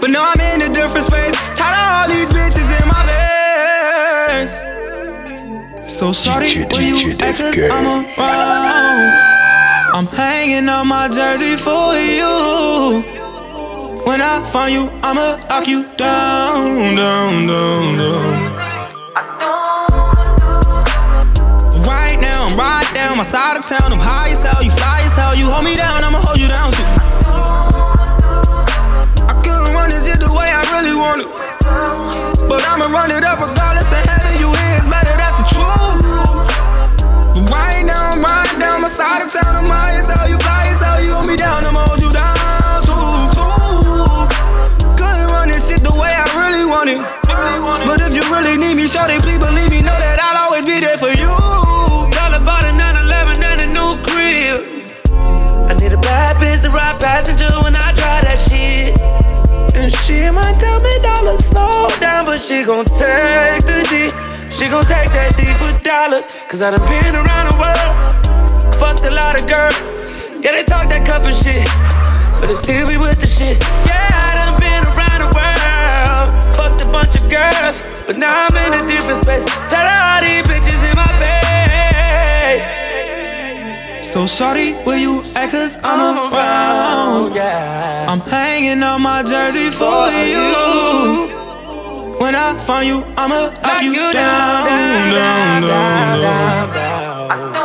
But now I'm in a different space. Tired of all these bitches in my veins. So sorry, will you act cause I'm around? I'm hanging on my jersey for you. When I find you, I'ma knock you down, down, down, down. Right now, I'm right down, my side of town. I'm high as hell, you fly as hell. You hold me down, I'ma hold you down too. on it. But I'ma run it up regardless of heaven you is. Better that's the truth. Right now I'm riding down my side of town. I'm high as hell. You fly as hell. You hold me down. I'ma hold you down too, too. Couldn't run this shit the way I really want it. Really want it. But if you really need me, sure they please believe me. Know that I'll always be there for you. Dollar bought a 911 and a new crib. I need a bad bitch to ride passenger when I drive that shit. And she might tell me she gon' take the D. She gon' take that D for dollar. Cause I done been around the world. Fucked a lot of girls. Yeah, they talk that cup and shit. But it still be with the shit. Yeah, I done been around the world. Fucked a bunch of girls. But now I'm in a different space. Tell her all these bitches in my face. So sorry, will you act cause I'm oh, around? Yeah. I'm hanging on my jersey for, for you. you. When I find you, I'ma knock you down, down, down, down. down, down, down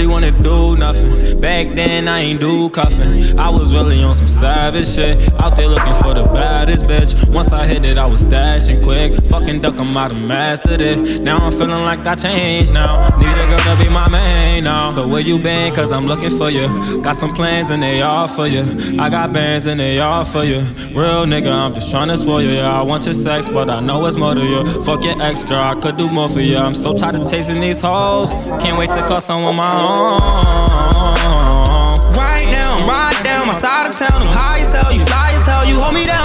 really wanna do nothing. Back then, I ain't do cuffing. I was really on some savage shit. Out there looking for the baddest bitch. Once I hit it, I was dashing quick. Fucking duck, I'm out of mastered it. Now I'm feeling like I changed now. Need a girl to be my main now. So where you been? Cause I'm looking for you. Got some plans and they all for you. I got bands and they all for you. Real nigga, I'm just trying to spoil you. Yeah, I want your sex, but I know it's more to you. Fuck your ex, girl, I could do more for you. I'm so tired of chasing these hoes. Can't wait to call someone my own wrong. Right now, I'm right down my side of town. I'm high as hell, you fly as hell, you hold me down.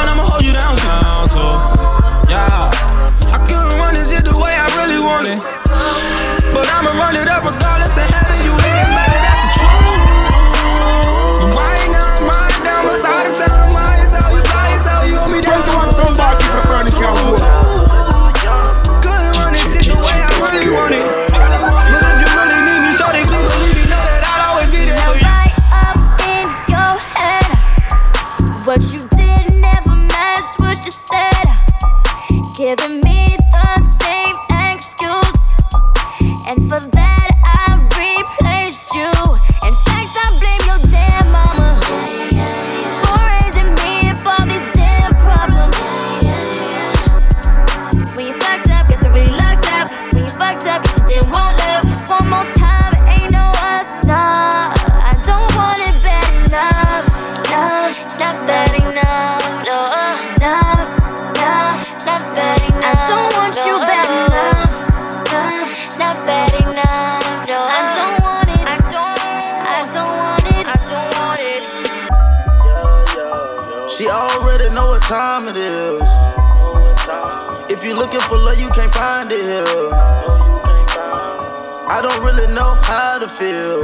don't really know how to feel.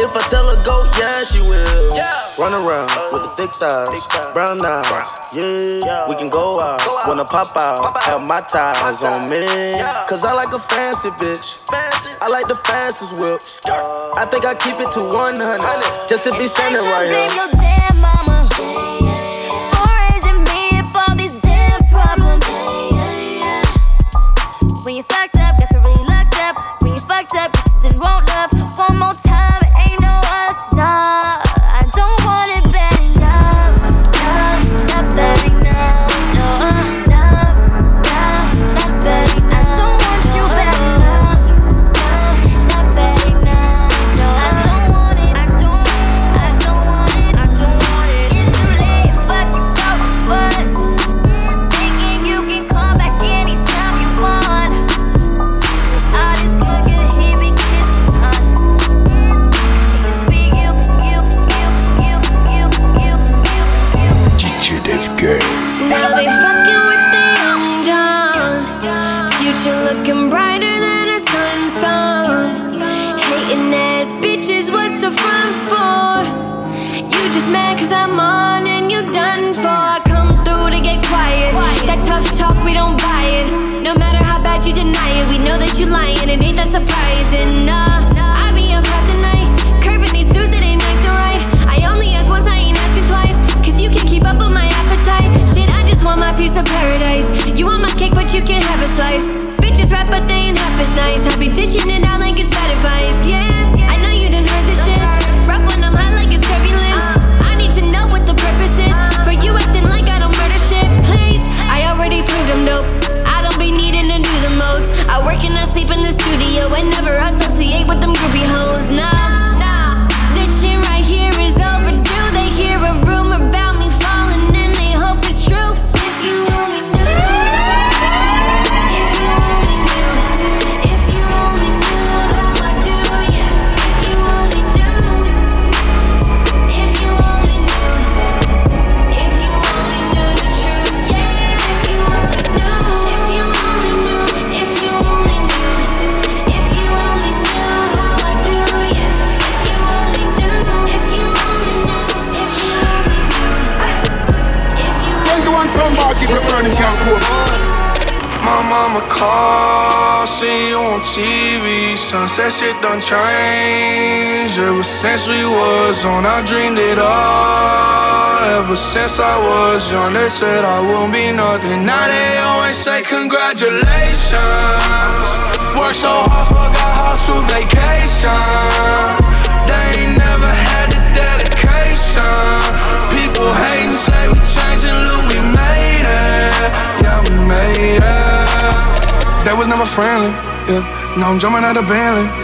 If I tell her go, yeah, she will. Run around with the thick thighs, brown eyes. Yeah, we can go out. Wanna pop out, have my ties on me. Cause I like a fancy bitch. I like the fastest whip. I think I keep it to 100 just to be standing right here. haven't ever since we was on. I dreamed it all ever since I was young. They said I won't be nothing. Now they always say congratulations. Worked so hard, forgot how to vacation. They ain't never had the dedication. People hating, say we changing, look we made it. Yeah, we made it. They was never friendly. Yeah, no, I'm jumping out of Bentley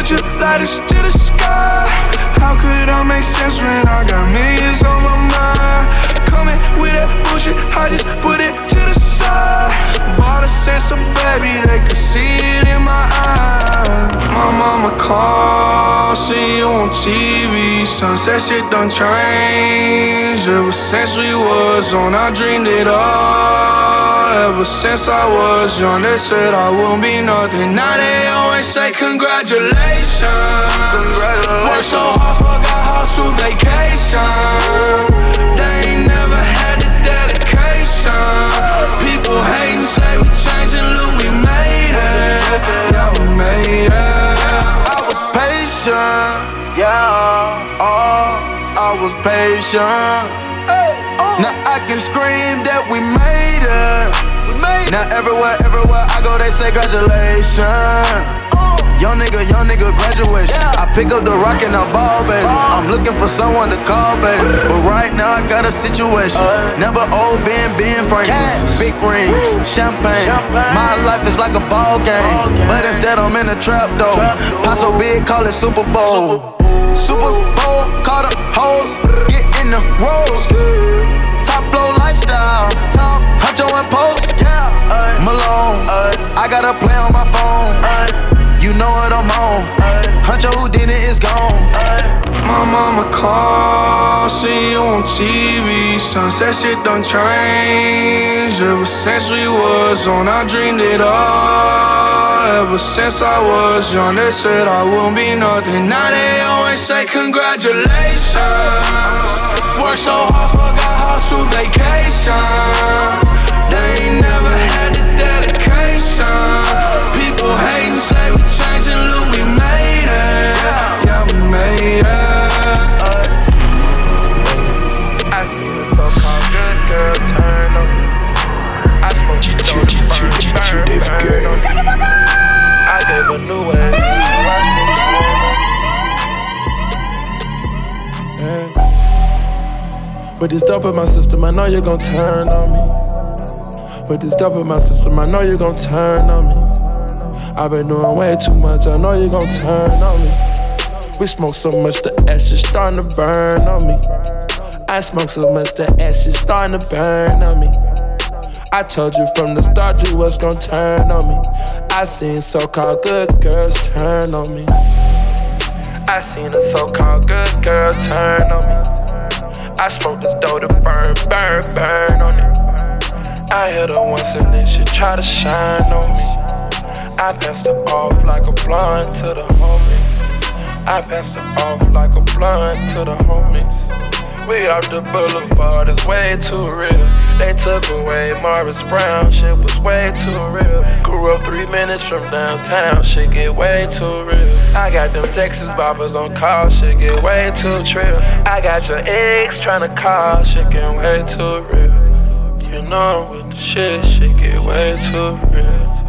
put your lighters to the sky. How could I make sense when I got millions on my mind? Coming with that bullshit, I just put it to the side. Bought a sense of baby, they could see it in my eyes. My mama called, see you on TV. Sunset shit done changed. Ever since we was on, I dreamed it all. Ever since I was young, they said I won't be nothing. Now they always say congratulations. Congratulations. Worked so hard, forgot how to vacation. They ain't never had the dedication. People hating, say we changing, look, we made it. Yeah, we made it. I was patient, yeah. Oh, I was patient. Now I can scream that we made it. We made now everywhere, everywhere I go, they say congratulations. Young nigga, young nigga, graduation. I pick up the rock and I ball, baby. I'm looking for someone to call, baby. But right now I got a situation. Never old Ben, Ben Franklin. Big rings, champagne. My life is like a ball game. But instead I'm in a trap though. Paso big, call it Super Bowl. Super Bowl, call the hoes, get in the rolls. Top flow lifestyle, top Huncho and post, yeah. Malone, I got a play on my phone. You know what I'm on. Huncho Houdini is gone. My mama called, see you on TV. Sunset shit done changed. Ever since we was on, I dreamed it all. Ever since I was young, they said I won't be nothing. Now they always say congratulations. Worked so hard, forgot how to vacation. They ain't never had the dedication. People hating, say we changing, look, we made it. Yeah, we made it. I see the so-called good girl turn on me. I smoke the dope, burn, burn, burn on me. I gave a new way. But this dope in my system, I know you're gon' turn on me. But this dope in my system, I know you're gon' turn on me. I've been doing way too much, I know you're gon' turn on me. We smoke so much, the ash is starting to burn on me. I smoke so much, the ash is starting to burn on me. I told you from the start you was gon' turn on me. I seen so-called good girls turn on me. I seen a so-called good girl turn on me. I smoke this dough to burn, burn, burn on it. I hit her once and then she try to shine on me. I passed her off like a blunt to the homies. I passed her off like a blunt to the homies. We off the boulevard, it's way too real. They took away Morris Brown, shit was way too real. Grew up three minutes from downtown, shit get way too real. I got them Texas boppers on call, shit get way too trill. I got your ex tryna call, shit get way too real. You know with the shit, shit get way too real.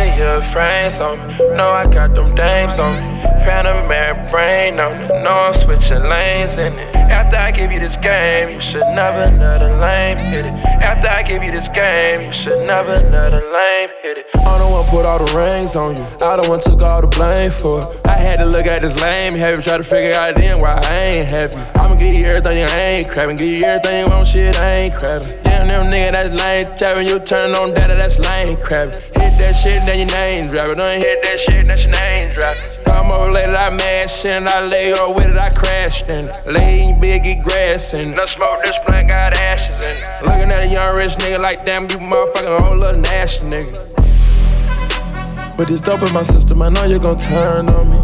Cartier frames on know I got them dames on me. Panamera brain on it, know I'm switching lanes in it. After I give you this game, you should never let a lame hit it. After I give you this game, you should never let a lame hit it. I don't want to put all the rings on you. I don't want to took all the blame for it. I had to look at this lame behavior, try to figure out then why I ain't happy. I'ma give you everything I ain't crabbing, give you everything you want, shit I ain't crabbing. Damn, them nigga that's lame tapping, you turn on data, that's lame crabbing. Hit that shit, then your name dropping. Don't hit that shit, that's your name. Come over later, I mash and I lay her with it, I crashed in it. Laying big, get grass and I smoke this plant, got ashes in it. Looking at a young rich nigga like damn, you motherfucking old little nasty nigga. But this dope in my system, I know you're gon' turn on me.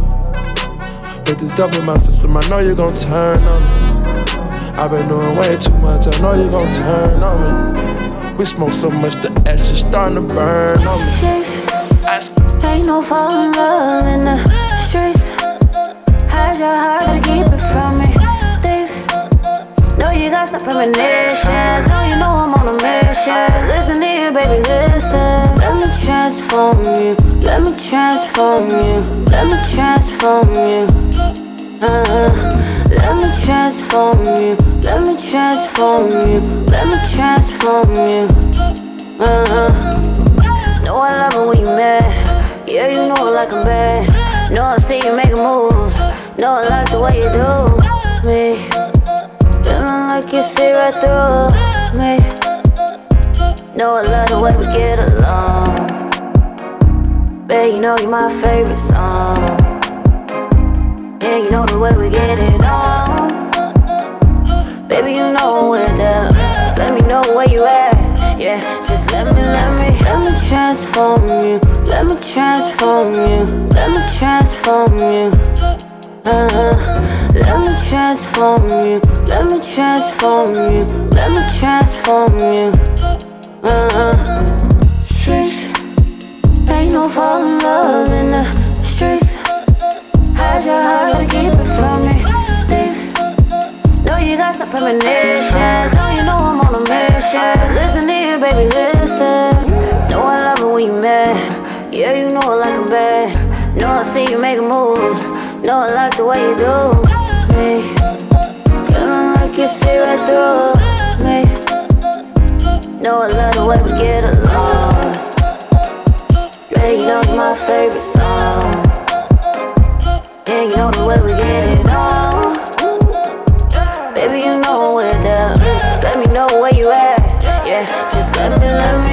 But this dope in my system, I know you're gon' turn on me. I've been doing way too much, I know you're gon' turn on me. We smoke so much, the ash is starting to burn on me. I smoke Ain't no falling love in the streets. Hide your heart, gotta keep it from me. Thief. Know you got some premonitions. Know you know I'm on a mission. Listen here, baby, listen. Let me transform you. Let me transform you. Let me transform you. Uh-huh. Let me transform you. Let me transform you. Let me transform you. Uh-huh. Know I love it when you mad. Yeah, you know it like I'm bad. Know I see you make a move. Know I like the way you do me. Feeling like you see right through me. Know I love the way we get along. Babe, you know you're my favorite song. Yeah, you know the way we get it on. Baby, you know we're down. Just let me know where you at. Yeah, just let me, let me, let me transform you. Let me transform you. Let me transform you. Uh-huh. Let me transform you. Let me transform you. Let me transform you. Uh-huh. Streets. Ain't no falling love in the streets. Hide your heart, gotta keep it from me. Thief. Know you got some premonitions. Know you know I'm on a mission. Listen here, baby, listen. When you mad. Yeah, you know it like I'm bad. Know I see you make a move. Know I like the way you do me. Feeling like you see right through me. Know I love the way we get along. Yeah, you know you're my favorite song. Yeah, you know the way we get it on. Baby, you know we're down. Just let me know where you at. Yeah, just let me, let me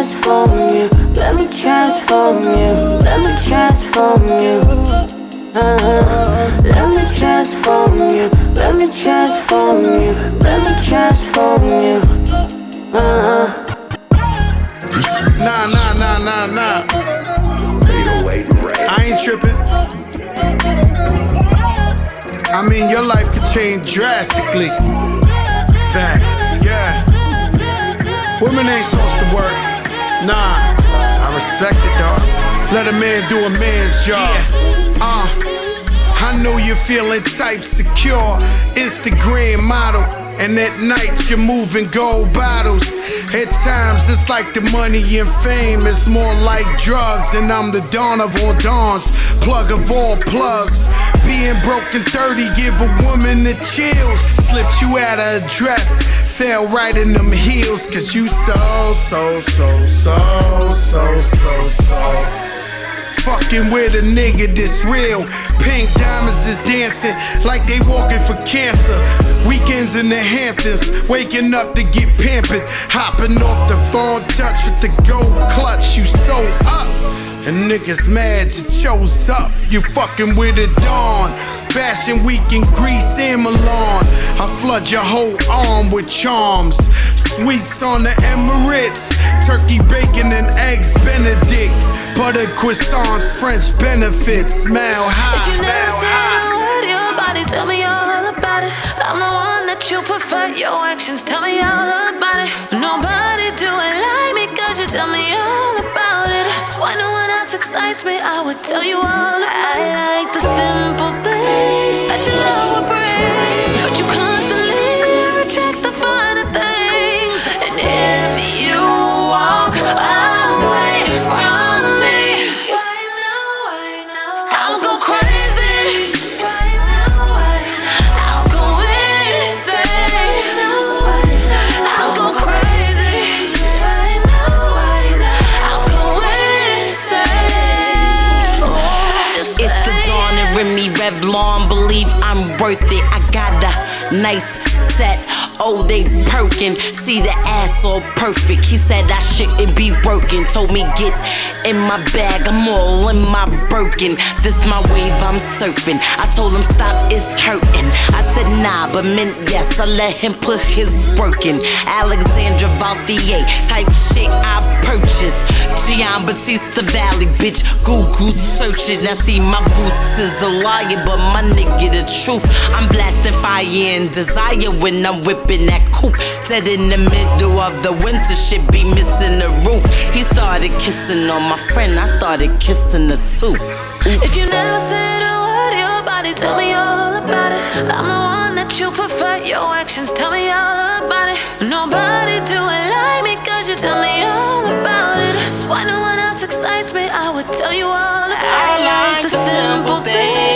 transform you. Let me transform you. Let me transform you. Uh-huh. Let me transform you. Let me transform you. Let me transform you. Uh-huh. Nah, nah, nah, nah, nah. I ain't tripping. I mean, your life could change drastically. Facts, yeah. Women ain't supposed to work. Nah, I respect it, dog. Let a man do a man's job. Uh, I know you're feeling type secure. Instagram model. And at night you're moving gold bottles. At times it's like the money and fame. It's more like drugs. And I'm the dawn of all dawns. Plug of all plugs. Being broken 30, give a woman the chills. Slipped you out of a dress. Fell right in them heels. Cause you so, so, so, so, so, so, so. Fucking with a nigga that's real. Pink diamonds is dancing like they walking for cancer. Weekends in the Hamptons, waking up to get pampered. Hopping off the phone touch with the gold clutch. You so up. And niggas mad you chose up. You fucking with a dawn. Fashion week in Greece and Milan. I flood your whole arm with charms. Suites on the Emirates. Turkey bacon and eggs Benedict. Butter croissants, French benefits. Smile high. If you never said a word, your body tell me all about it. I'm the one that you prefer. Your actions tell me all about it. Nobody do it like me, cause you tell me all excites me. I would tell you all. I like Believe I'm worth it. I got a nice set. Oh, they perkin'. See the ass all perfect. He said I shouldn't be working. Told me get in my bag. I'm all in my broken. This my wave, I'm surfing. I told him stop, it's hurting. I said nah, but meant yes. I let him put his work in. Alexandre Vauthier type shit I purchased. Giambattista Valli, bitch. Google search it. I see my boots is a liar, but my nigga the truth. I'm blasting fire and desire when I'm whipping in that coupe. Dead in the middle of the winter, shit be missing the roof. He started kissing on my friend, I started kissing her too. If you never said a word, your body tell me all about it. I'm the one that you prefer, your actions tell me all about it. Nobody do it like me, cause you tell me all about it. That's why no one else excites me, I would tell you all about it. I like the simple things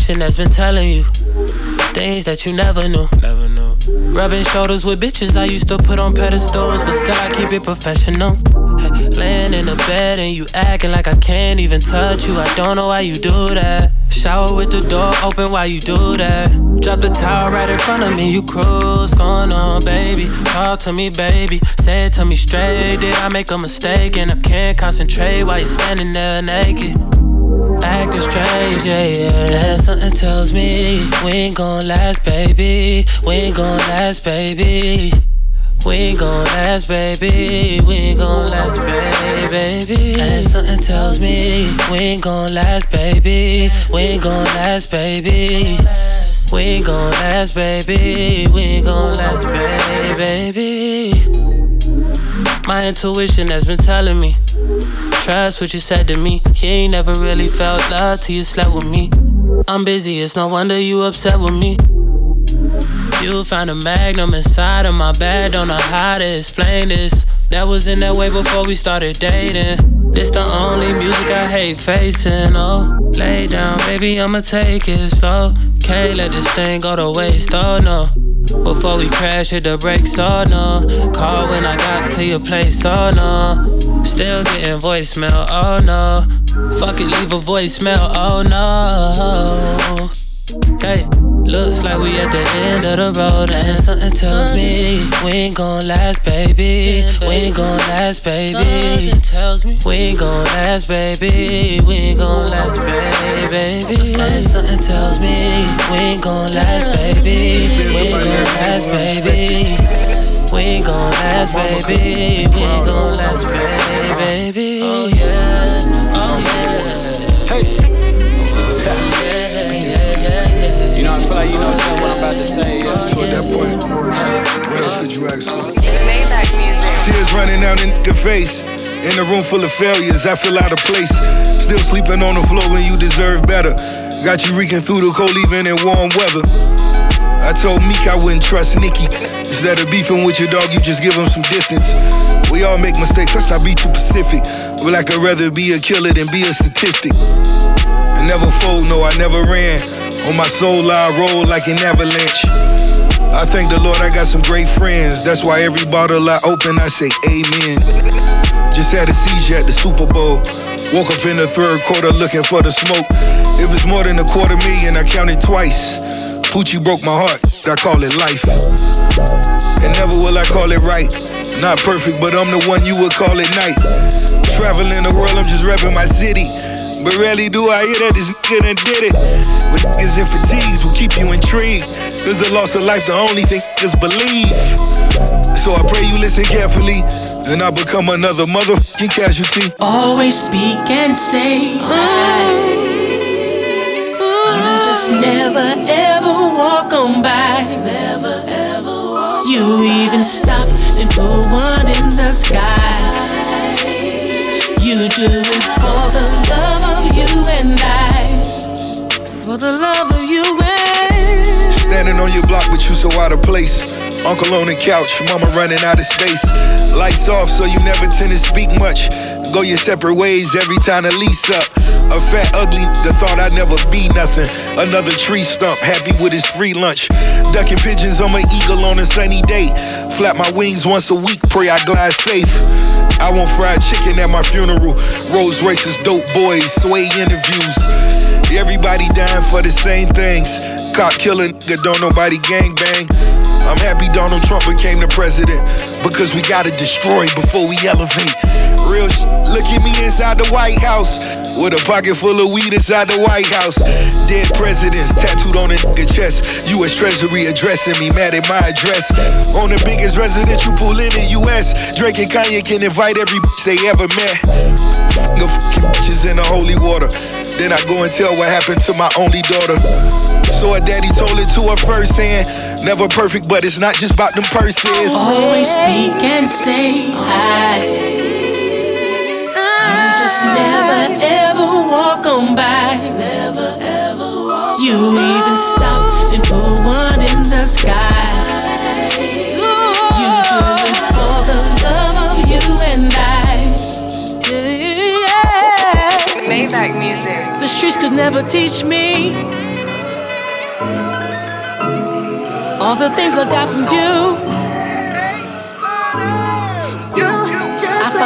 intuition has been telling you things that you never knew. Never knew. Rubbing shoulders with bitches I used to put on pedestals, but still I keep it professional. Hey, laying in the bed and you acting like I can't even touch you. I don't know why you do that. Shower with the door open while you do that. Drop the towel right in front of me, you cruise. Going on, baby. Talk to me, baby. Say it to me straight. Did I make a mistake? And I can't concentrate while you're standing there naked. Acting strange, yeah, yeah. Something tells me we ain't gon' last, baby. We ain't gon' last, baby. We ain't gon' last, baby. We ain't gon' last, baby. And something tells me we ain't gon' last, baby. We ain't gon' last, baby. We ain't gon' last, baby. We ain't gon' last, baby. My intuition has been telling me. Trust what you said to me. You ain't never really felt love till you slept with me. I'm busy, it's no wonder you upset with me. You found a magnum inside of my bed, don't know how to explain this. That was in that way before we started dating. This the only music I hate facing, oh. Lay down, baby, I'ma take it slow. Can't let this thing go to waste, oh no. Before we crash, hit the brakes, oh no. Call when I got to your place, oh no. Still getting voicemail, oh no. Fuck it, leave a voicemail, oh no. Hey. Looks like we at the end of the road, and something tells me we ain't gon' last, baby. We ain't gon' last, baby. Something tells me we ain't gon' last, baby. We ain't gon' last, baby. Something tells me we ain't gon' last, baby. We ain't gon' last, baby. We ain't gon' last, baby. We ain't gon' last, baby. Oh yeah, oh, oh yeah. Hey. You know, I feel like you know what I'm about to say. Yeah. Oh, so at that point, what else could you ask for? Tears running down in the face. In a room full of failures, I feel out of place. Still sleeping on the floor when you deserve better. Got you reeking through the cold, even in warm weather. I told Meek I wouldn't trust Nikki. Instead of beefing with your dog, you just give him some distance. We all make mistakes, let's not be too Pacific. But like I'd rather be a killer than be a statistic. I never fold, no, I never ran. On my soul, I roll like an avalanche. I thank the Lord I got some great friends. That's why every bottle I open, I say amen. Just had a seizure at the Super Bowl. Woke up in the third quarter looking for the smoke. If it's more than a quarter million, I count it twice. Poochie broke my heart, I call it life. And never will I call it right. Not perfect, but I'm the one you would call it night. Traveling the world, I'm just repping my city. But rarely do I hear that this nigga done did it. With niggas and fatigues will keep you intrigued. Cause the loss of life, the only thing is believe. So I pray you listen carefully. And I become another motherfucking casualty. Always speak and say hi. You just never ever walk on by. Never ever walk You even stop and put one in the sky. You do it for the love of you and I. For the love of you and I. Standing on your block, but you so out of place. Uncle on the couch, mama running out of space. Lights off, so you never tend to speak much. Go your separate ways every time the lease up. A fat, ugly, the thought I'd never be nothing. Another tree stump, happy with his free lunch. Ducking pigeons on my eagle on a sunny day. Flap my wings once a week, pray I glide safe. I want fried chicken at my funeral. Rolls Royces, dope boys, sway interviews. Everybody dying for the same things. Cop killing, nigga, don't nobody gang bang. I'm happy Donald Trump became the president because we gotta destroy before we elevate. Real sh- look at me inside the White House with a pocket full of weed inside the White House. Dead presidents tattooed on a nigga chest. U.S. Treasury addressing me, mad at my address. On the biggest residential pool in the U.S. Drake and Kanye can invite every bitch they ever met. F***ing fucking bitches in the holy water. Then I go and tell what happened to my only daughter. So her daddy told it to her first hand. Never perfect, but it's not just about them purses. Always speak and say hi. You just never ever walk on by. Never ever walk You even stop and put one in the sky. You do it for the love of you and I. Yeah. Maybach music. The streets could never teach me all the things I got from you.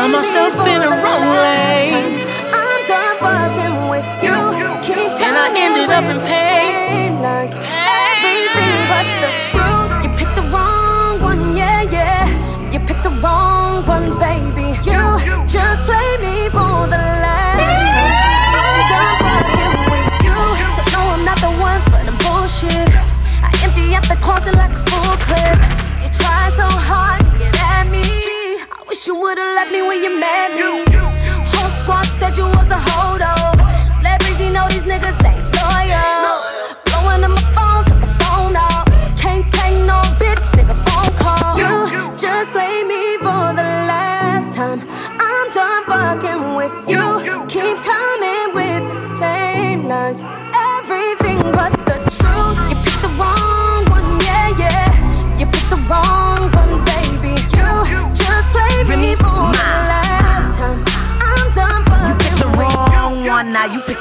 Find myself in a wrong lane. I'm done fucking with you. And I ended up in pain. Everything but the truth. You picked the wrong one, yeah, yeah. You picked the wrong one, baby. You just play me for the last. I'm done fucking with you. So no, I'm not the one for the bullshit. I empty out the closet like a full clip. You try so hard would've left me when you met me. Whole squad said you was a hold-up.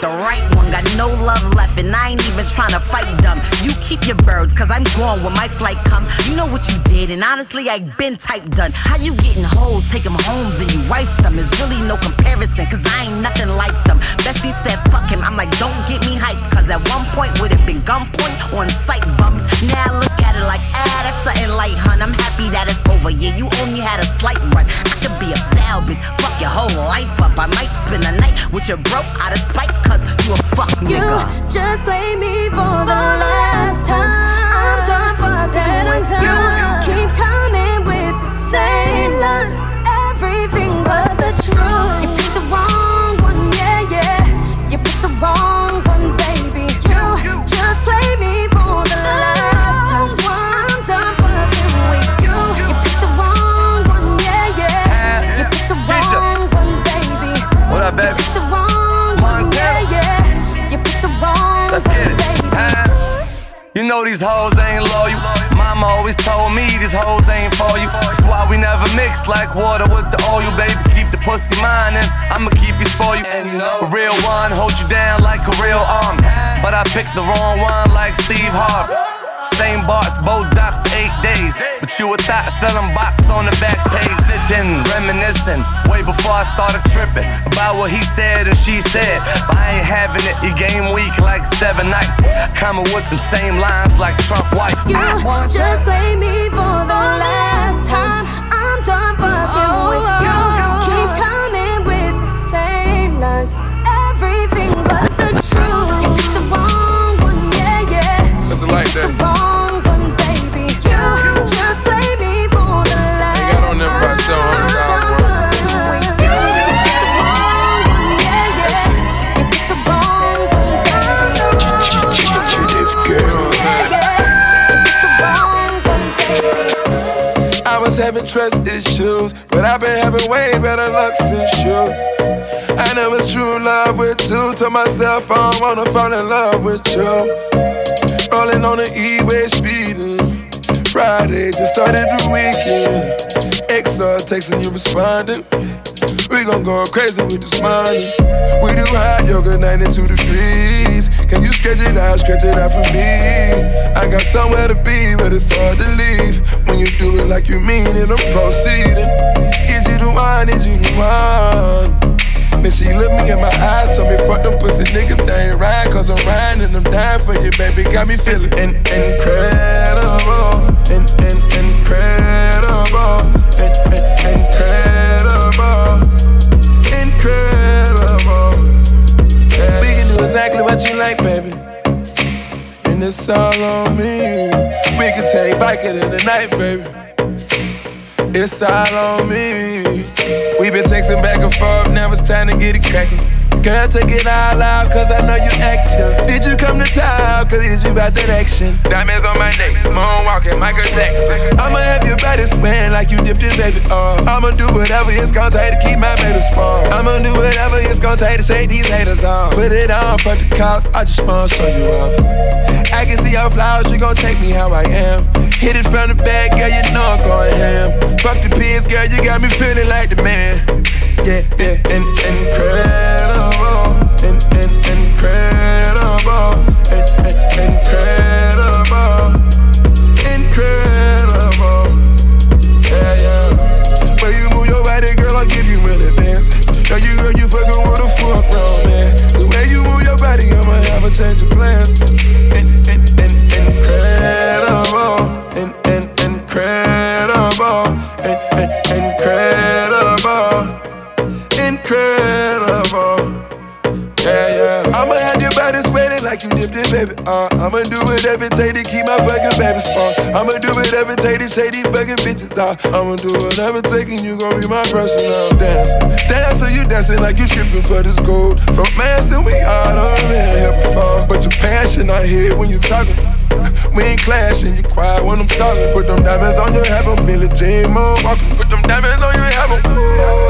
The right one. Got no love left, and I ain't even trying to fight dumb. You keep your birds, cause I'm gone when my flight come. You know what you did, and honestly, I been type done. How you getting hoes, take them home, then you wife them. There's really no comparison, cause I ain't nothing like them. Bestie said, fuck him. I'm like, don't get me hyped, cause at one point would have been gunpoint on sight bum. Now I look at it like, ah, that's something light, hun. I'm happy that it's over. Yeah, you only had a slight run. I could be a foul bitch, fuck your whole life up. I might spend the night with your broke out of spite, you a fuck you just play me hoes ain't loyal. Mama always told me these hoes ain't for you. That's why we never mix like water with the oil, baby. Keep the pussy mine and I'ma keep you spoiled. And you know, a real one hold you down like a real arm. But I picked the wrong one like Steve Harvey. Same box, both doc for eight days. But you a thought selling box on the back page. Sitting, reminiscing, way before I started tripping about what he said and she said. But I ain't having it, your game week like seven nights. Coming with them same lines like Trump wife. You just play me for the last time. I'm done fucking oh, with you. Oh, oh. Keep coming with the same lines, everything but the truth. Listen like that. wrong one, baby. You just play me for the last got on them by seven hundred dollars worth. I was having trust issues, but I've been having way better luck since you. I know it's true love with you. Told myself I don't wanna fall in love with you. Rolling on the E-way speeding. Friday just started the weekend. XR texting you responding. We gon' go crazy with this money. We do hot yoga 92 degrees. Can you stretch it out, stretch it out for me? I got somewhere to be, but it's hard to leave. When you do it like you mean it, I'm proceeding. Is you the one? Is you the one? Then she looked me in my eyes, told me fuck them pussy niggas, they ain't right, cause I'm riding and I'm dying for you, baby. Got me feeling in- incredible, in- in- incredible, in- in- incredible, incredible. Yeah. We can do exactly what you like, baby. And it's all on me. We can take Viking in the night, baby. It's all on me. We been texting back and forth, now it's time to get it cracking. Girl, take it all out, cause I know you Did you come to town, cause is you about that action? Diamonds on my neck, moonwalking, Michael Jackson. I'ma have your body spin like you dipped in baby oil. I'ma do whatever it's gonna take to keep my baby spawn. I'ma do whatever it's gonna take to shake these haters off. Put it on, fuck the cops, I just wanna show you off. I can see your flowers, you gon' take me how I am. Hit it from the back, girl, you know I'm going ham. Fuck the pigs, girl, you got me feeling like the man. Yeah, yeah, in, incredible, in, in, incredible, in, in, incredible, fucking baby. I'ma do whatever take these fucking bitches off. I'ma do whatever and you gon' be my personal dancer. Dancer, you dancing like you stripping for this gold. Romancing, we all done been here before. But your passion, I hear when you talking. We ain't clashing, you quiet when I'm talking. Put them diamonds on you, have a Millie J. Moonwalking. Put them diamonds on you, have a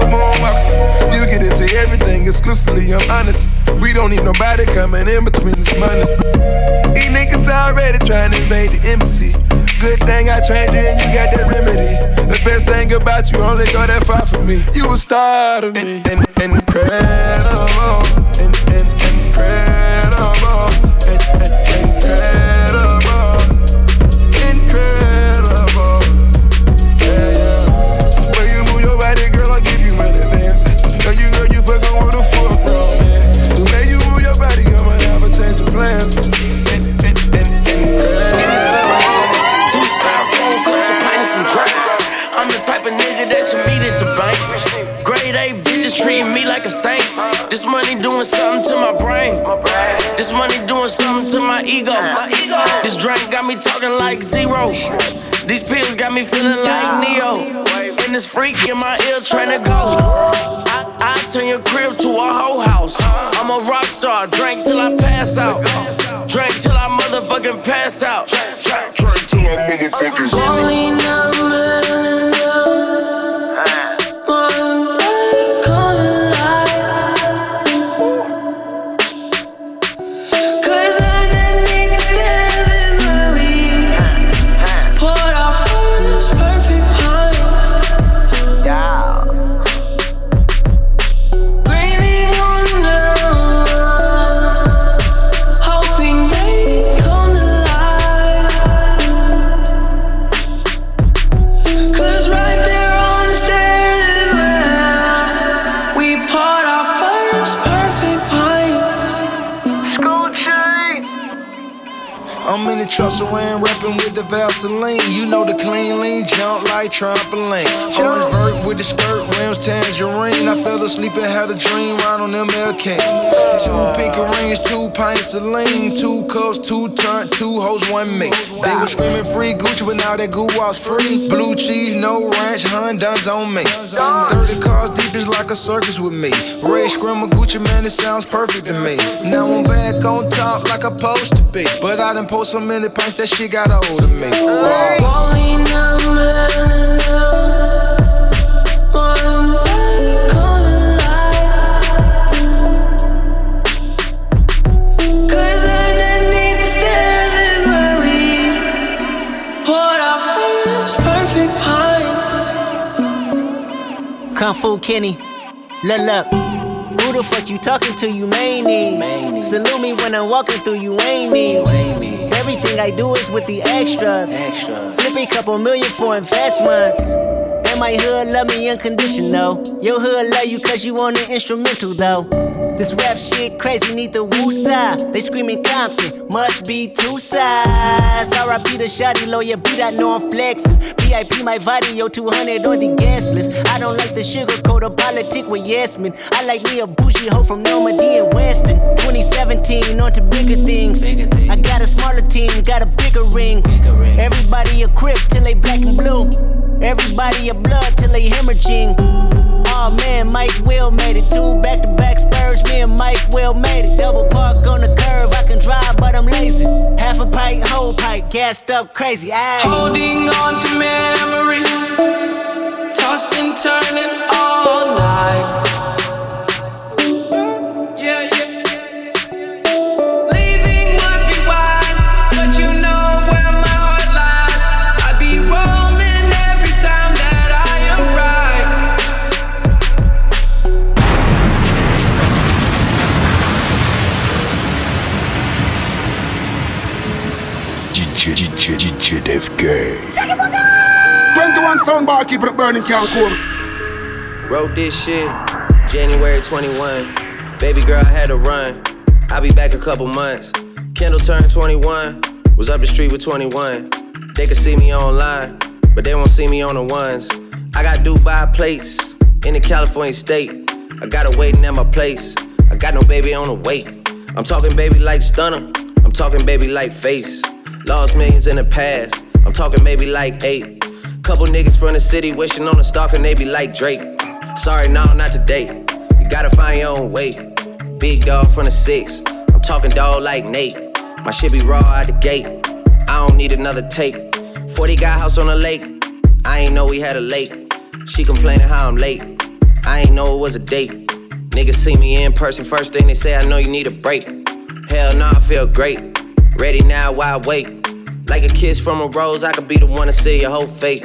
moonwalking. You get into everything exclusively, I'm honest. We don't need nobody coming in between this money. These niggas already trying to invade the embassy. Good thing I trained you and you got that remedy. The best thing about you, only go that far for me. You a star to me. In, in, incredible. In, in, incredible. In, in, like a saint. This money doing something to my brain. This money doing something to my ego. This drink got me talking like zero. These pills got me feeling like Neo. And this freak in my ear trying to go. I, I turn your crib to a whole house. I'm a rock star, drink till I pass out. Drink till I motherfucking pass out. Drink till I motherfucking. Only number the Vaseline. You know the clean lean, jump like trampoline. Orange with the skirt, rims, tangerine. I fell asleep and had a dream right on MLK. Two pink rings, two pints of lean, two cups, two turn, two hoes, one me. They were screaming free Gucci, but now that goo was free. Blue cheese, no ranch, Honda's on me. 30 cars deep is like a circus with me. Red screamer Gucci, man, it sounds perfect to me. Now I'm back on top like I'm supposed to be. But I done post so many pints, that shit got old of me. Cause Fu Kenny, look, look. Who the fuck you talking to? You maney. Salute me when I'm walking through. You ain't me. Everything I do is with the extras. Flip a couple million for investments. And my hood love me unconditional. Your hood love you cause you on the instrumental though. This rap shit crazy, need the woo side. They screaming Compton, must be two sides. RIP the shotty lawyer, beat I know I'm flexing. VIP my video 200 on the gas list. I don't like the sugar coat of politic with yes men. I like me a bougie hoe from Normandy and Weston. 2017, on to bigger things. I got a smaller team, got a bigger ring. Everybody a crip till they black and blue. Everybody a blood till they hemorrhaging. Oh man, Mike Will made it. Two back to back spurs, me and Mike Will made it. Double park on the curve, I can drive, but I'm lazy. Half a pipe, whole pipe, gassed up crazy. Aye. Holding on to memories, tossing, turning all night. Gay. 21 soundbar keeping it burning, can't cool. Wrote this shit January 21. Baby girl I had to run. I'll be back a couple months. Kendall turned 21. Was up the street with 21. They could see me online, but they won't see me on the ones. I got Dubai plates in the California state. I got her waiting at my place. I got no baby on the wait. I'm talking baby like stunner. I'm talking baby like face. Lost millions in the past. I'm talking maybe like eight. Couple niggas from the city wishing on a stalker, they be like Drake. Sorry, no, not today. You gotta find your own way. Big dog from the six. I'm talking dog like Nate. My shit be raw out the gate. I don't need another take. 40 got house on the lake. I ain't know we had a lake. She complaining how I'm late. I ain't know it was a date. Niggas see me in person, first thing they say, I know you need a break. Hell no, I feel great. Ready now, why wait? Like a kiss from a rose, I could be the one to see your whole fate.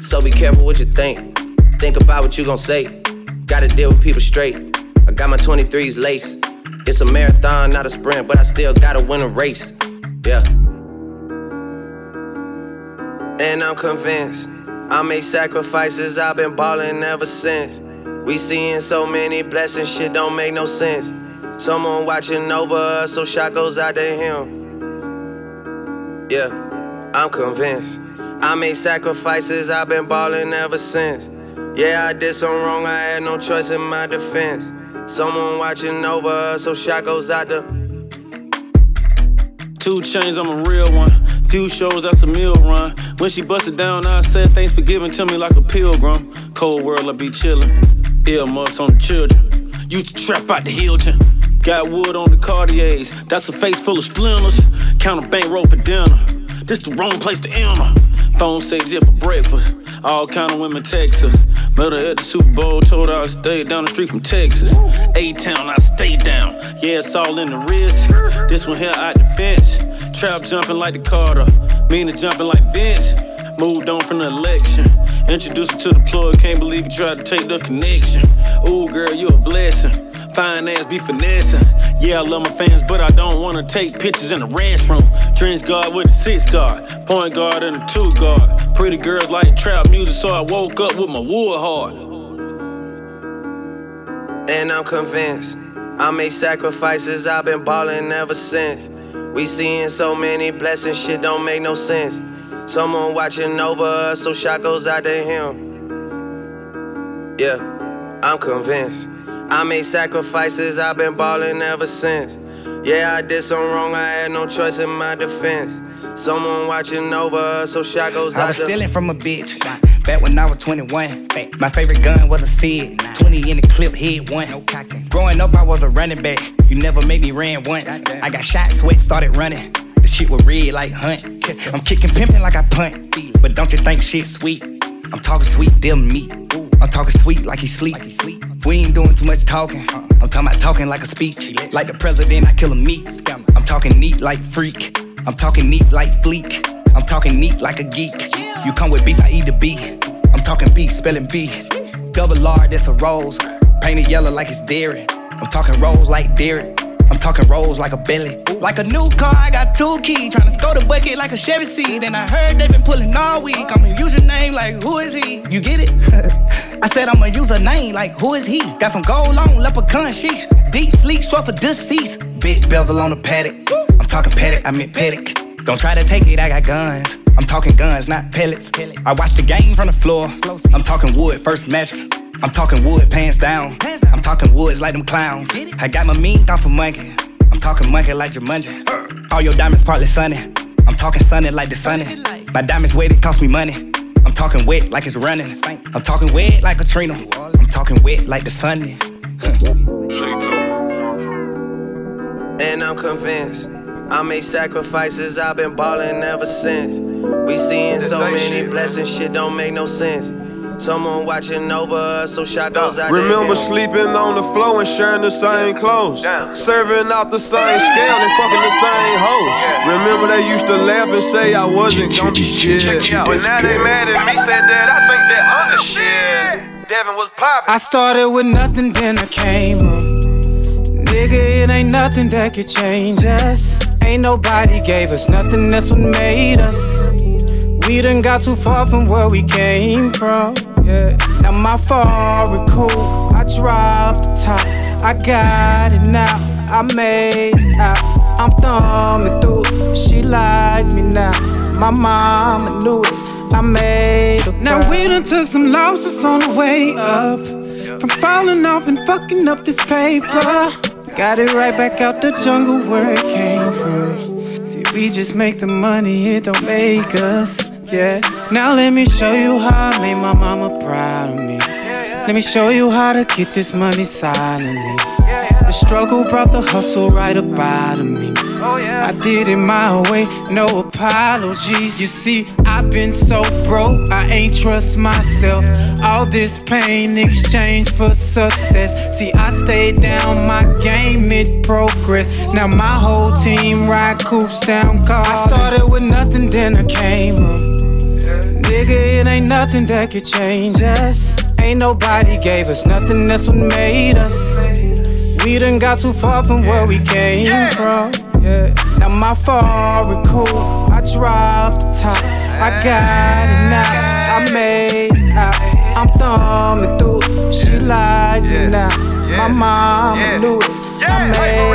So be careful what you think. Think about what you gon' say. Gotta deal with people straight. I got my 23s lace. It's a marathon, not a sprint, but I still gotta win a race. Yeah. And I'm convinced I made sacrifices, I've been ballin' ever since. We seeing so many blessings, shit don't make no sense. Someone watching over us, so shot goes out to him. Yeah, I'm convinced. I made sacrifices, I've been ballin' ever since. Yeah, I did some wrong, I had no choice in my defense. Someone watching over us, so shot goes out the. 2 Chainz, I'm a real one. Few shows, that's a meal run. When she busted down, I said thanks for giving to me like a pilgrim. Cold world, I be chillin'. Earmuffs on the children. You trap out the Hilton. Got wood on the Cartiers. That's a face full of splinters. Count a bankroll for dinner. This the wrong place to enter. Phone says yeah for breakfast. All kind of women text us. Met her at the Super Bowl, told her I stayed down the street from Texas. A town, I stay down. Yeah, it's all in the wrist. This one here out the fence. Trap jumping like the Carter. Meaning jumping like Vince. Moved on from the election. Introduced her to the plug, can't believe you tried to take the connection. Ooh, girl, you a blessing. Fine ass be finessing. Yeah, I love my fans, but I don't wanna take pictures in the restroom. Trench guard with a six guard, point guard and a two guard. Pretty girls like trap music, so I woke up with my wood hard. And I'm convinced I made sacrifices, I've been ballin' ever since. We seeing so many blessings, shit don't make no sense. Someone watching over us, so shot goes out to him. Yeah, I'm convinced. I made sacrifices, I've been ballin' ever since. Yeah, I did something wrong, I had no choice in my defense. Someone watching over us, so shot goes I was stealing from a bitch. Uh, back when I was 21. My favorite gun was a SIG. 20 in the clip, hit one. Growing up, I was a running back. You never made me ran once. I got shot, sweat, started running. The shit was red like hunt. I'm kicking pimping like I punt. But don't you think shit sweet? I'm talking sweet, them meat. I'm talking sweet like he sleep. We ain't doing too much talking. I'm talking about talking like a speech. Like the president, I kill him meat. I'm talking neat like freak. I'm talking neat like fleek. I'm talking neat like a geek. You come with beef, I eat the beef. I'm talking beef, spelling B. Double R, that's a rose. Painted yellow like it's dairy. I'm talking rolls like Derrick. I'm talking rolls like a belly. Like a new car, I got two keys. Tryna score the bucket like a Chevy seat. And I heard they been pulling all week. I'ma use your name like who is he? You get it? I said I'ma use a name like who is he? Got some gold on, leprechaun sheets. Deep sleep, short for deceased. Big bezel on the paddock. I'm talking paddock, I meant paddock. Don't try to take it, I got guns. I'm talking guns, not pellets. I watch the game from the floor. I'm talking wood, first mattress. I'm talking wood, pants down. I'm talking woods like them clowns. I got my meat off of monkey. I'm talking monkey like Jumanji. All your diamonds partly sunny. I'm talking sunny like the sunny. My diamonds weighted cost me money. I'm talking wet like it's running. I'm talking wet like a Katrina. I'm talking wet like the Sunday. And I'm convinced I made sacrifices, I've been ballin' ever since. We seeing so many blessings, shit don't make no sense. Someone watching over us, so shot goes out to Remember him. sleeping on the floor and sharing the same clothes. Serving off the same scale and fucking the same hoes. Remember they used to laugh and say I wasn't gonna be shit. But now they mad at me, said that I think that I'm the shit. Devin was poppin'. I started with nothing, then I came up. Nigga, it ain't nothing that could change us. Ain't nobody gave us nothing, that's what made us. We done got too far from where we came from. Yeah. Now my Ferrari cool, I drive the top. I got it now, I made it out. I'm thumbing through, she like me now. My mama knew it, I made her Now we done took some losses on the way up. From falling off and fucking up this paper. Got it right back out the jungle where it came from. See, we just make the money, it don't make us. Yeah. Now let me show you how I made my mama proud of me. Let me show you how to get this money silently. The struggle brought the hustle right up out of me. Oh, I did it my way, no apologies. You see, I've been so broke, I ain't trust myself. All this pain in exchange for success. See, I stayed down my game mid progress. Now my whole team ride coops down cars. I started with nothing, then I came up. Nigga, it ain't nothing that could change us. Ain't nobody gave us nothing, that's what made us. We done got too far from where we came from. Yeah. Now my Ferrari cool, I drive the top. I got it now, I made it out. I'm thumbing through, she like me now. My mama knew it, I made it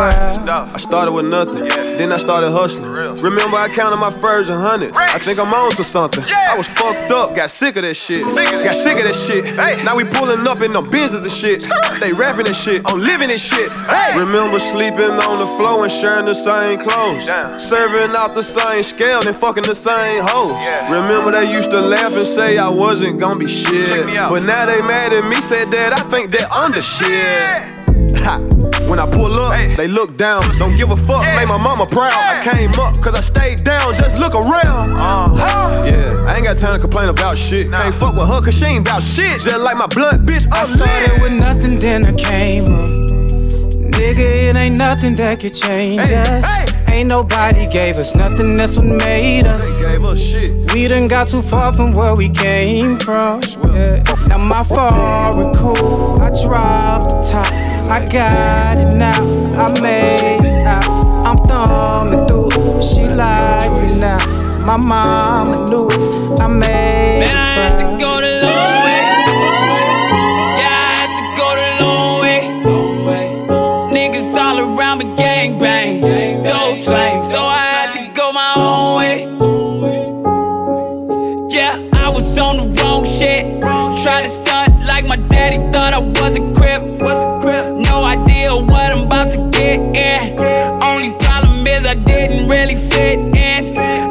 I started with nothing, then I started hustling. Remember, I counted my first hundred. I think I'm on to something. I was fucked up, got sick of that shit. Got sick of that shit. Now we pulling up in them business and shit. They rapping and shit. I'm living this shit. Remember sleeping on the floor and sharing the same clothes. Serving out the same scale and fucking the same hoes. Remember they used to laugh and say I wasn't gonna be shit. But now they mad at me, said that I think they're under shit. Ha. When I pull up, they look down. Don't give a fuck, made my mama proud. I came up cause I stayed down, just look around. Uh-huh. Yeah, I ain't got time to complain about shit. Can't fuck with her cause she ain't about shit. Just like my blunt bitch, I started with nothing, then I came up. Nigga, it ain't nothing that could change us. Ain't nobody gave us nothing, that's what made us. We done got too far from where we came from. Yeah. Now my fault, cool. I dropped the top. I got it now. I made it out. I'm thumbing through. She like me now. My mama knew I made Man, I had to go the around me, gang bang flame, so I had to go my own way. Yeah, I was on the wrong shit. Tried to stunt like my daddy thought I was a crip. No idea what I'm about to get in. Only problem is I didn't really fit in.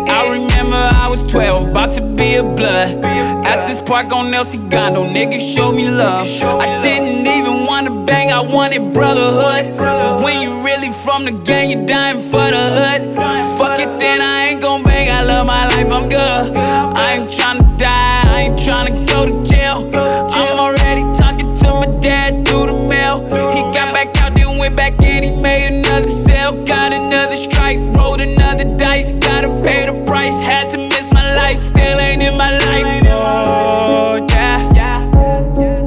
12, to be a blood. At this park on El Segundo, niggas show me love. I didn't even wanna bang, I wanted brotherhood. When you really from the gang, you're dying for the hood. Fuck it, then I ain't gon' bang. I love my life, I'm good. I ain't tryna die, I ain't tryna go to jail. I'm already talking to my dad through the mail. He got back out, then went back in, he made another sale. Got another strike, rolled another dice. Gotta pay the price, had to life, still ain't in my life. Oh, yeah.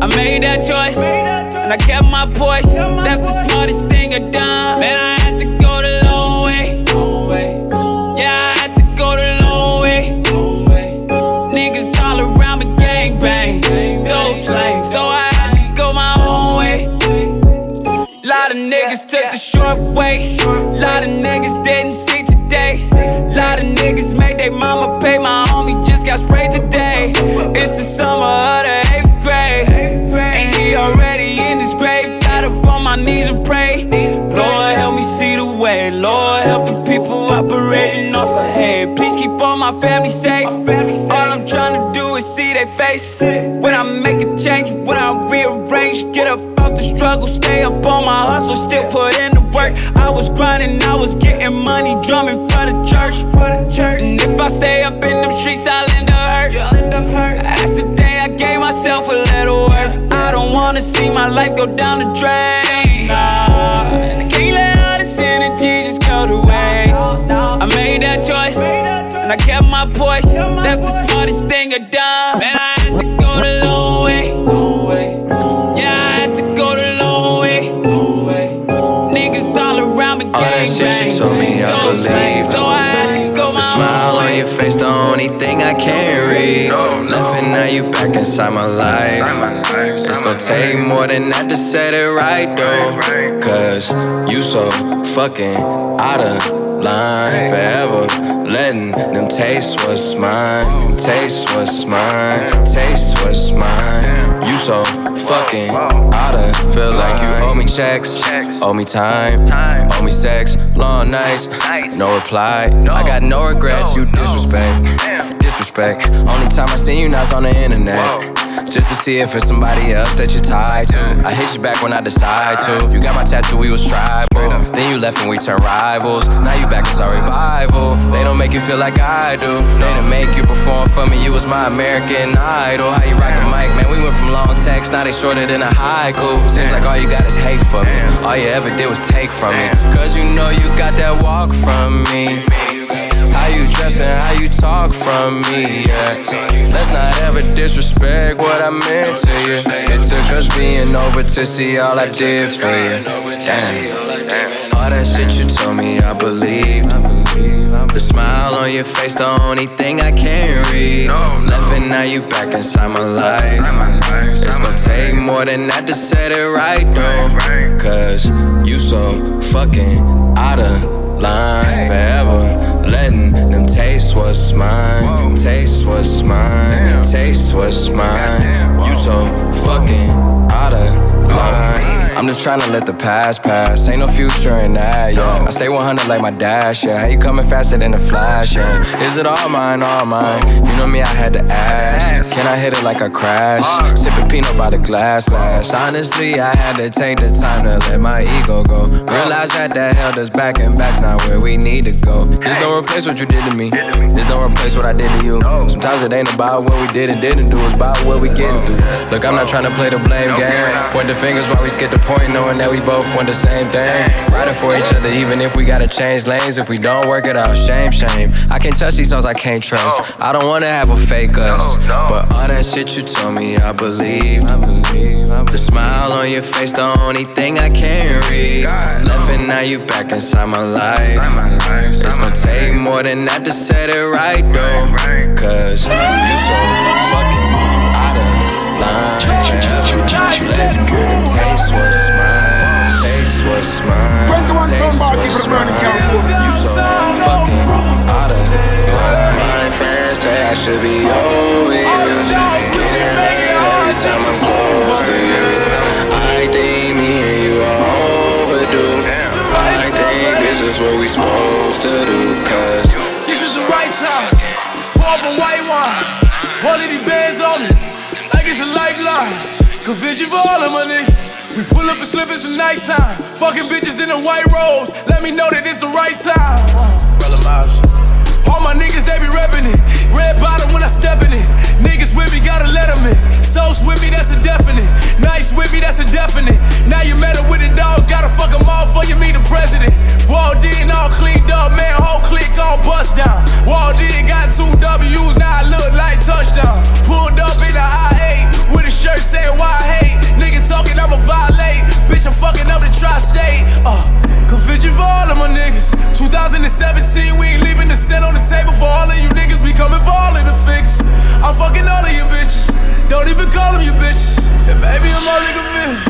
I made that choice, and I kept my voice. That's the smartest thing I done. Man, I had to go the long way. Yeah, I had to go the long way. Niggas all around me, gang bang. Dope slang, so I had to go my own way. Lot of niggas took the short way. Lot of niggas didn't see today. Lot of niggas make their mama pay. My got sprayed today. It's the summer of the eighth grade. And he already in his grave. Got up on my knees and pray. Lord, help me see the way. Lord, help these people operating off a head. Please keep all my family safe. All I'm trying to do is see their face. When I make a change, when I rearrange, get up out the struggle, stay up on my hustle, still put in the work. I was grinding, I was getting money, drumming for the church. And if I stay up in them streets, I'll end up hurt. That's the day I gave myself a little worth. I don't wanna see my life go down the drain. Nah, and I can't let all this energy just go to waste. I made that choice, and I kept my voice. That's the smartest thing I done. Man, I had to go the long way. Yeah, I had to go the long way. Niggas all around me, All that shit you told me, I believe. So I smile on your face, the only thing I can't read. Left and now you back inside my life. It's gonna take more than that to set it right though. Cause you so fucking out of line forever. Letting them taste what's mine. Taste what's mine. Taste what's mine. You so fucking of. Feel like you owe me checks. Owe me time. Owe me sex. Long nights. No reply. I got no regrets. You disrespect. Disrespect. Only time I seen you now's on the internet. Just to see if it's somebody else that you're tied to. I hit you back when I decide to. You got my tattoo, we was tribal. Then you left and we turned rivals. Now you back, it's our revival. They don't make you feel like I do. They didn't make you perform for me. You was my American idol. How you rock a mic, man? We went from long text, now they shorter than a haiku. Seems like all you got is hate for me. All you ever did was take from me. Cause you know you got that walk from me. How you dress and how you talk from me, yeah. Let's not ever disrespect what I meant to you. It took us being over to see all I did for you. Damn. All that shit you told me, I believe. The smile on your face, the only thing I can't read. Left and now you back inside my life. It's gonna take more than that to set it right, though. Cause you so fucking out of line forever. Letting them taste what's mine. Taste what's mine. Taste what's mine. You so fucking out of line. I'm just trying to let the past pass. Ain't no future in that, yeah. I stay 100 like my dash, yeah. How you coming faster than a flash, yeah? Is it all mine, all mine? You know me, I had to ask. Can I hit it like a crash? Sipping peanut by the glass, glass. Honestly, I had to take the time to let my ego go. Realize that that held us back and back's not where we need to go. This don't replace what you did to me. This don't replace what I did to you. Sometimes it ain't about what we did and didn't do, it's about what we getting through. Look, I'm not trying to play the blame game. Point the fingers while we skip the point, knowing that we both want the same thing. Riding for each other, even if we gotta change lanes. If we don't work it out, shame, shame. I can't touch these songs I can't trust. I don't wanna have a fake us. But all that shit you told me, I believe. I believe. The smile on your face, the only thing I can't read. Left and now you back inside my life. It's gonna take more than that to set it right, though. Cause you so fucking Let's go. Taste what's mine. Taste what's mine. 21 Taste what's so fucking out of line. My friends say I should be over you. Every time I'm close to you, I think me and you are overdue. I think this is what we supposed to do, cause This is the right time. Pour up a white wine. All of these bands on me, it's a lifeline. Convention for all of my niggas. We pull up in slip it's nighttime. Fucking bitches in the white robes. Let me know that it's the right time. Brother Miles. All my niggas, they be reppin' it. Red bottom when I step in it. Niggas with me, gotta let them in. Souls with me, that's a definite. Nice with me, that's a definite. Now you met with the dogs, gotta fuck them all for you meet the president. Walled in, all cleaned up, man, whole click all bust down. Walled in, got two W's, now I look like touchdown. Pulled up in the I-8 with a shirt saying why I hate. Nigga talking, I'ma violate. Bitch, I'm fucking up the tri-state. Uh, conviction for all of my niggas. 2017, we ain't leaving the cent on the table for all of you niggas. We coming for all of the fix. I'm fucking all of you bitches. Don't even call them you bitches. And baby, I'm only convinced.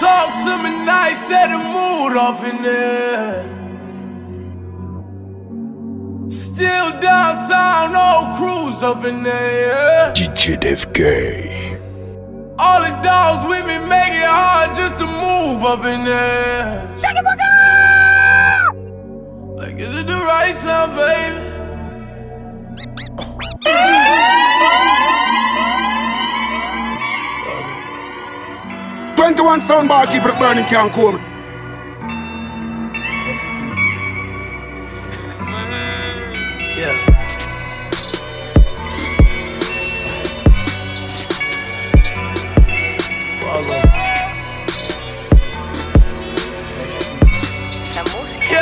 Talk to me nice, set the mood off in there. Still downtown, old crews up in there. DJ Gay. All the dogs with me make it hard just to move up in there. Shut the fuck up! Like, is it the right time, baby? 21 soundbar, keep it burning, can't cool. Yeah.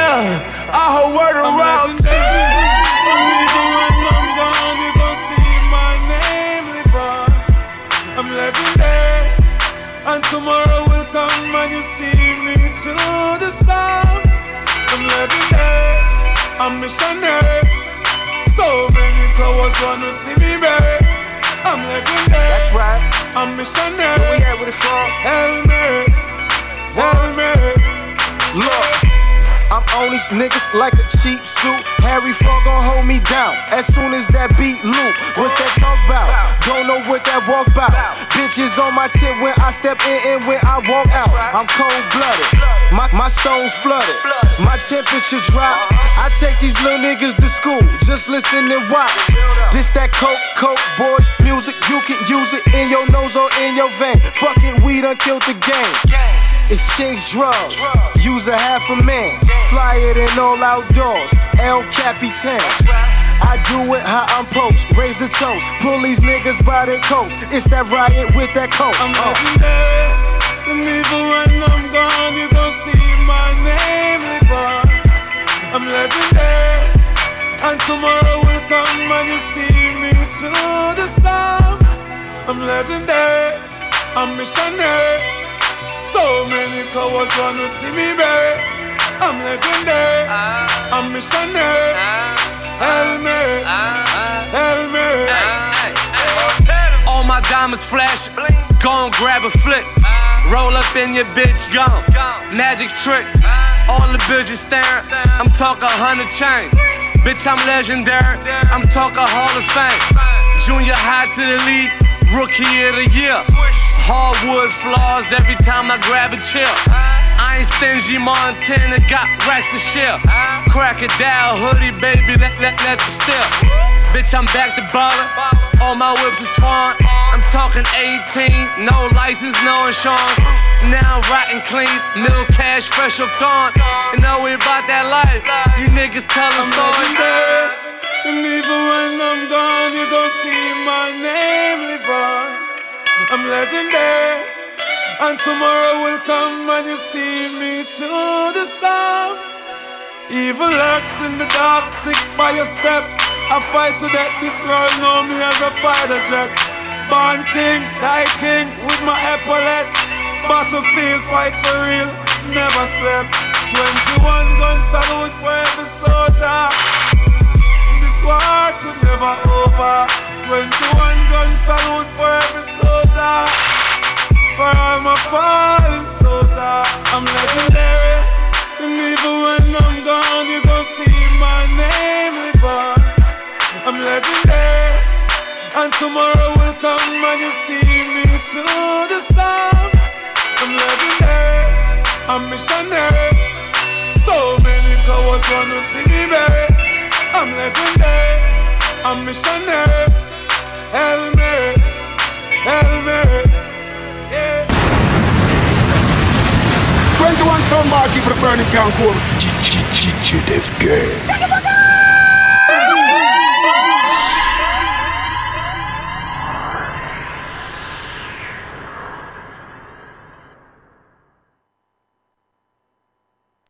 Yeah, I heard word around I'm legendary, and tomorrow will come and you see me through the storm. I'm legendary, I'm missionary. So many cowards wanna see me buried. I'm legendary. That's right. I'm missionary. Where we at with it from? Help me, help me. Look. I'm on these niggas like a cheap suit. Harry Fraud gon' hold me down as soon as that beat loop. What's that talk about? Don't know what that walk about. Bitches on my tip when I step in and when I walk out. I'm cold blooded. My, my stones flooded. My temperature drop. I take these little niggas to school. Just listen and watch. This that coke, coke, boys, music. You can use it in your nose or in your vein. Fuck it, we done killed the game. Exchange drugs, use a half a man, fly it in all outdoors, El Capitan. I do it how I'm post, raise the toast, pull these niggas by their coats. It's that riot with that coat. I'm Uh. legendary. And even when I'm gone, you gon' see my name live on. I'm legendary. And tomorrow will come and you see me through the storm. I'm legendary. I'm missionary. So many cowards wanna see me bury. I'm legendary. I'm missionary. Help me. Help me. All my diamonds flash, Go and grab a flick. Roll up in your bitch, gone. Magic trick. All the bitches staring. I'm talking hundred chains. Bitch, I'm legendary. I'm talking Hall of Fame. Junior high to the league. Rookie of the year. Hardwood flaws every time I grab a chill. I ain't stingy, Montana got racks to share. Crocodile hoodie, baby, let, let, let the still. Bitch, I'm back to ballin'. All my whips is foreign. I'm talking 18, no license, no insurance. Now I'm rotten clean, middle cash, fresh off torn. You know we about that life. You niggas tellin' stories. And even when I'm gone, you gon' see my name live on. I'm legendary. And tomorrow will come and you see me through the storm. Evil lurks in the dark, stick by your step. I fight to death, this world know me as a fighter jet. Born king, die king with my epaulette. Battlefield fight for real, never slept. 21 gun salute for every soldier. This war could never over. 21 gun salute for every soldier. For all my fallen soldier, I'm legendary. And even when I'm gone, you gon' see my name live on. I'm legendary. And tomorrow will come and you see me through the storm. I'm legendary. I'm missionary. So many cowards wanna see me bury. I'm legendary. I'm missionary. Help me. Yeah. 21 sound bar keep it burning can cool. DJ Def Gang.